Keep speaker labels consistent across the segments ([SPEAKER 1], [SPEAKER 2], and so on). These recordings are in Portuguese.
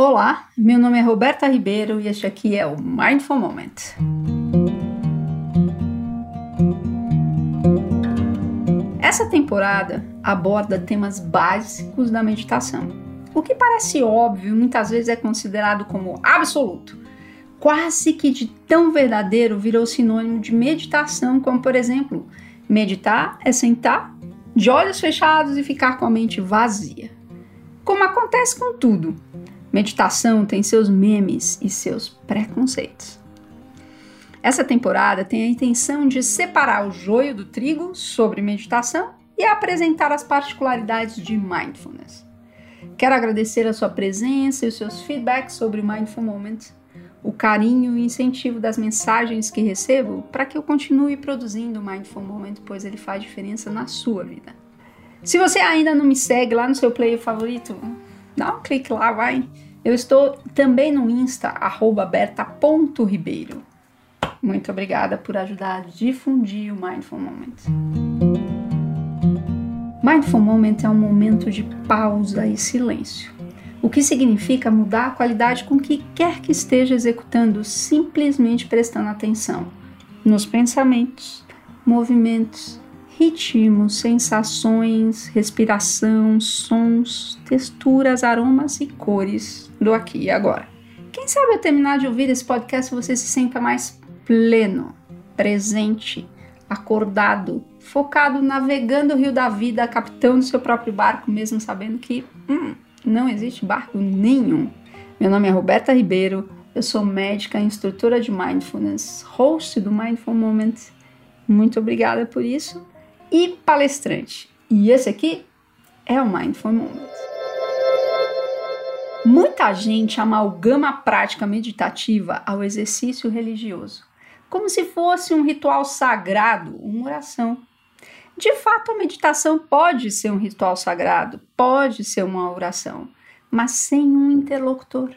[SPEAKER 1] Olá, meu nome é Roberta Ribeiro e este aqui é o Mindful Moment. Essa temporada aborda temas básicos da meditação. O que parece óbvio muitas vezes é considerado como absoluto. Quase que de tão verdadeiro virou sinônimo de meditação, como por exemplo, meditar é sentar de olhos fechados e ficar com a mente vazia. Como acontece com tudo, Meditação tem seus memes e seus preconceitos. Essa temporada tem a intenção de separar o joio do trigo sobre meditação e apresentar as particularidades de mindfulness. Quero agradecer a sua presença e os seus feedbacks sobre o Mindful Moment, o carinho e incentivo das mensagens que recebo para que eu continue produzindo o Mindful Moment, pois ele faz diferença na sua vida. Se você ainda não me segue lá no seu player favorito, dá um clique lá, vai. Eu estou também no Insta, berta.ribeiro. Muito obrigada por ajudar a difundir o Mindful Moment. Mindful Moment é um momento de pausa e silêncio, o que significa mudar a qualidade com que quer que esteja executando, simplesmente prestando atenção nos pensamentos, movimentos ritmos, sensações, respiração, sons, texturas, aromas e cores do aqui e agora. Quem sabe ao terminar de ouvir esse podcast você se sinta mais pleno, presente, acordado, focado, navegando o rio da vida, capitão do seu próprio barco, mesmo sabendo que hum, não existe barco nenhum. Meu nome é Roberta Ribeiro, eu sou médica, instrutora de mindfulness, host do Mindful Moment. Muito obrigada por isso e palestrante. E esse aqui é o Mindful Moment. Muita gente amalgama a prática meditativa ao exercício religioso, como se fosse um ritual sagrado, uma oração. De fato, a meditação pode ser um ritual sagrado, pode ser uma oração, mas sem um interlocutor.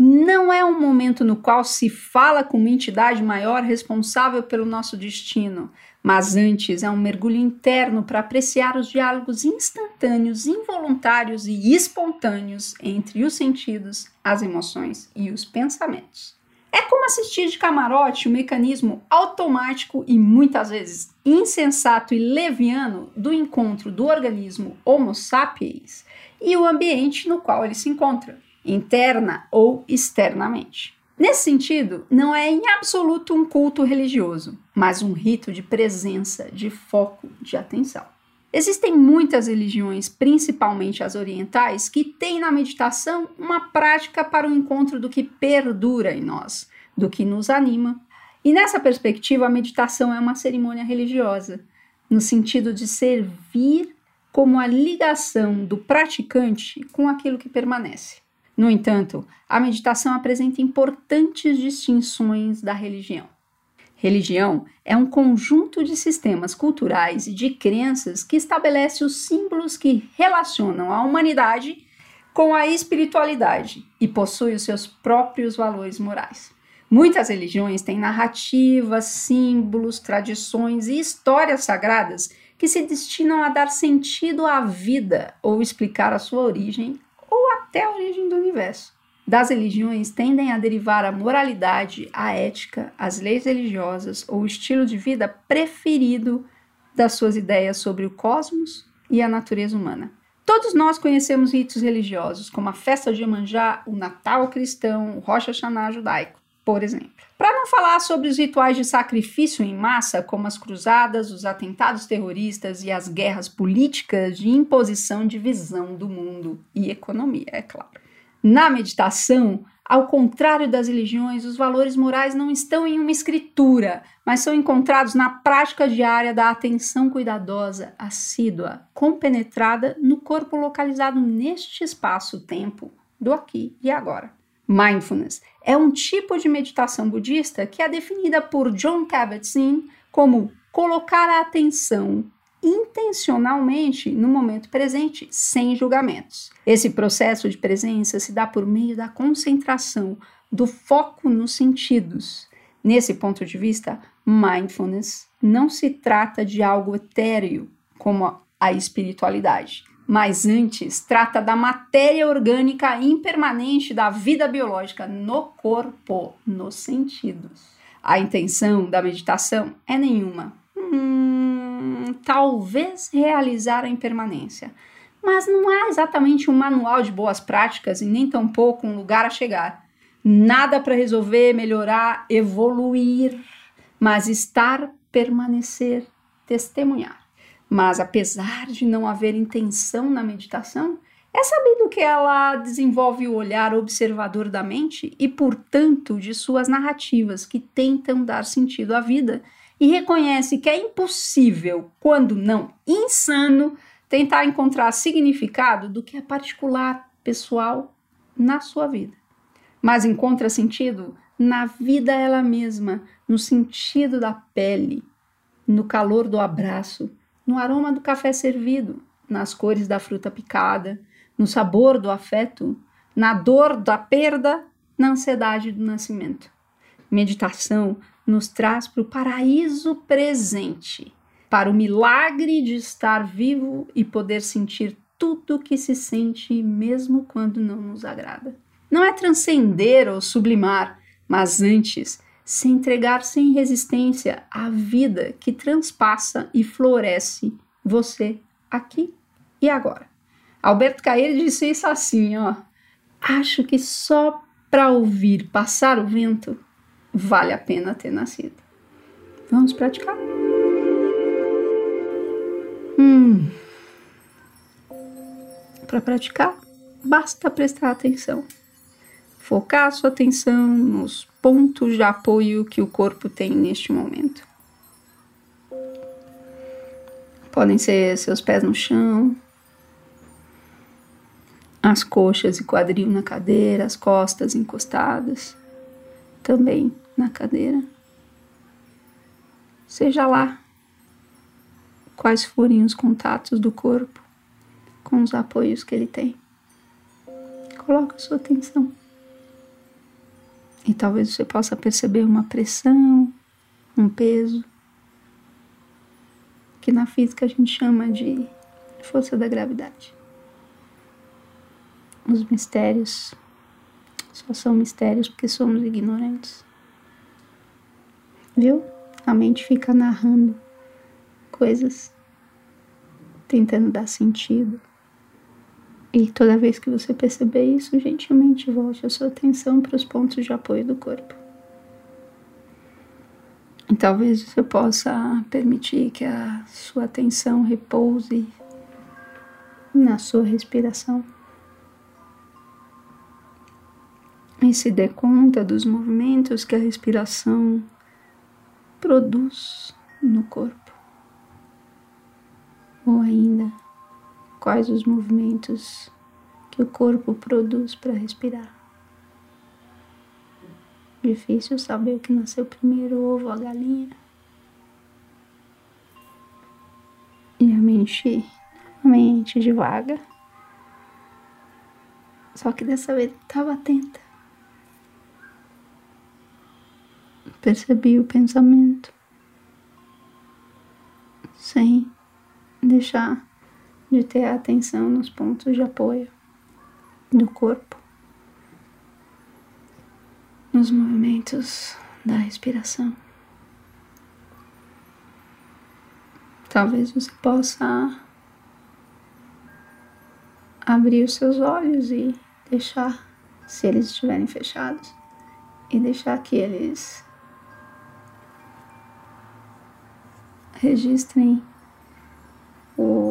[SPEAKER 1] Não é um momento no qual se fala com uma entidade maior responsável pelo nosso destino, mas antes é um mergulho interno para apreciar os diálogos instantâneos, involuntários e espontâneos entre os sentidos, as emoções e os pensamentos. É como assistir de camarote o mecanismo automático e muitas vezes insensato e leviano do encontro do organismo Homo sapiens e o ambiente no qual ele se encontra, interna ou externamente. Nesse sentido, não é em absoluto um culto religioso, mas um rito de presença, de foco, de atenção. Existem muitas religiões, principalmente as orientais, que têm na meditação uma prática para o encontro do que perdura em nós, do que nos anima. E nessa perspectiva, a meditação é uma cerimônia religiosa, no sentido de servir como a ligação do praticante com aquilo que permanece. No entanto, a meditação apresenta importantes distinções da religião. Religião é um conjunto de sistemas culturais e de crenças que estabelece os símbolos que relacionam a humanidade com a espiritualidade e possui os seus próprios valores morais. Muitas religiões têm narrativas, símbolos, tradições e histórias sagradas que se destinam a dar sentido à vida ou explicar a sua origem até a origem do universo. Das religiões tendem a derivar a moralidade, a ética, as leis religiosas ou o estilo de vida preferido das suas ideias sobre o cosmos e a natureza humana. Todos nós conhecemos ritos religiosos, como a festa de Iemanjá, o Natal cristão, o Rosh Hashanah judaico, por exemplo. Para não falar sobre os rituais de sacrifício em massa, como as cruzadas, os atentados terroristas e as guerras políticas de imposição de visão do mundo e economia, é claro. Na meditação, ao contrário das religiões, os valores morais não estão em uma escritura, mas são encontrados na prática diária da atenção cuidadosa, assídua, compenetrada no corpo localizado neste espaço-tempo do aqui e agora. Mindfulness é um tipo de meditação budista que é definida por John Kabat-Zinn como colocar a atenção intencionalmente no momento presente, sem julgamentos. Esse processo de presença se dá por meio da concentração, do foco nos sentidos. Nesse ponto de vista, mindfulness não se trata de algo etéreo como a espiritualidade, mas antes trata da matéria orgânica impermanente da vida biológica no corpo, nos sentidos. A intenção da meditação é nenhuma. Hum, talvez realizar a impermanência, mas não há exatamente um manual de boas práticas e nem tampouco um lugar a chegar. Nada para resolver, melhorar, evoluir, mas estar, permanecer, testemunhar. Mas apesar de não haver intenção na meditação, é sabido que ela desenvolve o olhar observador da mente e, portanto, de suas narrativas que tentam dar sentido à vida e reconhece que é impossível, quando não insano, tentar encontrar significado do que é particular, pessoal, na sua vida. Mas encontra sentido na vida ela mesma, no sentido da pele, no calor do abraço, no aroma do café servido, nas cores da fruta picada, no sabor do afeto, na dor da perda, na ansiedade do nascimento. Meditação nos traz para o paraíso presente, para o milagre de estar vivo e poder sentir tudo que se sente, mesmo quando não nos agrada. Não é transcender ou sublimar, mas antes se entregar sem resistência à vida que transpassa e floresce você aqui e agora. Alberto Caeiro disse isso assim, ó. Acho que só para ouvir passar o vento vale a pena ter nascido. Vamos praticar? Hum. Para praticar, basta prestar atenção. Focar sua atenção nos pontos de apoio que o corpo tem neste momento. Podem ser seus pés no chão, as coxas e quadril na cadeira, as costas encostadas também na cadeira. Seja lá quais forem os contatos do corpo com os apoios que ele tem. Coloque sua atenção. E talvez você possa perceber uma pressão, um peso, que na física a gente chama de força da gravidade. Os mistérios só são mistérios porque somos ignorantes. Viu? A mente fica narrando coisas, tentando dar sentido. E toda vez que você perceber isso, gentilmente volte a sua atenção para os pontos de apoio do corpo. E talvez você possa permitir que a sua atenção repouse na sua respiração. E se dê conta dos movimentos que a respiração produz no corpo. Ou ainda, quais os movimentos que o corpo produz para respirar. Difícil saber o que nasceu primeiro, o ovo ou a galinha. E a mente, a mente devagar. Só que dessa vez estava atenta. Percebi o pensamento sem deixar de ter atenção nos pontos de apoio do corpo, nos movimentos da respiração. Talvez você possa abrir os seus olhos e deixar, se eles estiverem fechados, e deixar que eles registrem os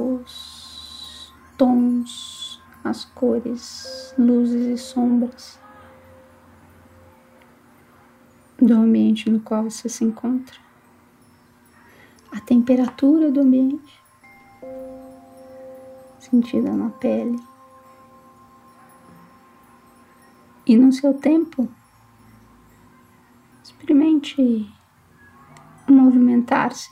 [SPEAKER 1] tons, as cores, luzes e sombras do ambiente no qual você se encontra, a temperatura do ambiente sentida na pele. E no seu tempo experimente movimentar-se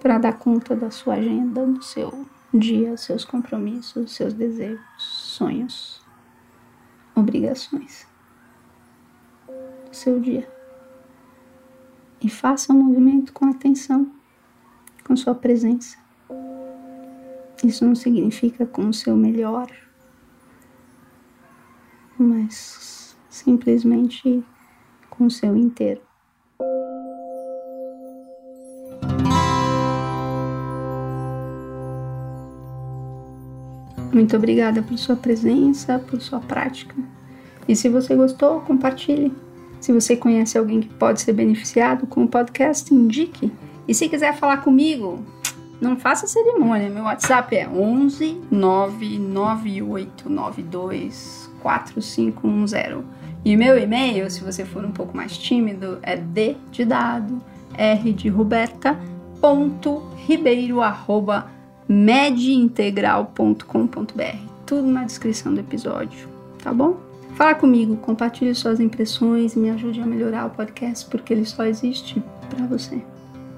[SPEAKER 1] para dar conta da sua agenda, do seu dia, seus compromissos, seus desejos, sonhos, obrigações seu dia. E faça um movimento com atenção, com sua presença. Isso não significa com o seu melhor, mas simplesmente com o seu inteiro. Muito obrigada por sua presença, por sua prática. E se você gostou, compartilhe. Se você conhece alguém que pode ser beneficiado com o podcast, indique. E se quiser falar comigo, não faça cerimônia. Meu WhatsApp é 11 99892 4510. E meu e-mail, se você for um pouco mais tímido, é d de dado, r de Roberta, ponto, ribeiro, arroba, medintegral.com.br. Tudo na descrição do episódio, tá bom? Fala comigo, compartilhe suas impressões e me ajude a melhorar o podcast, porque ele só existe para você.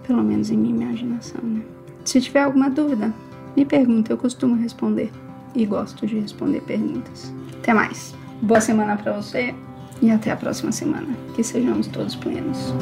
[SPEAKER 1] Pelo menos em minha imaginação, né? Se tiver alguma dúvida, me pergunta, eu costumo responder e gosto de responder perguntas. Até mais. Boa semana para você e até a próxima semana. Que sejamos todos plenos.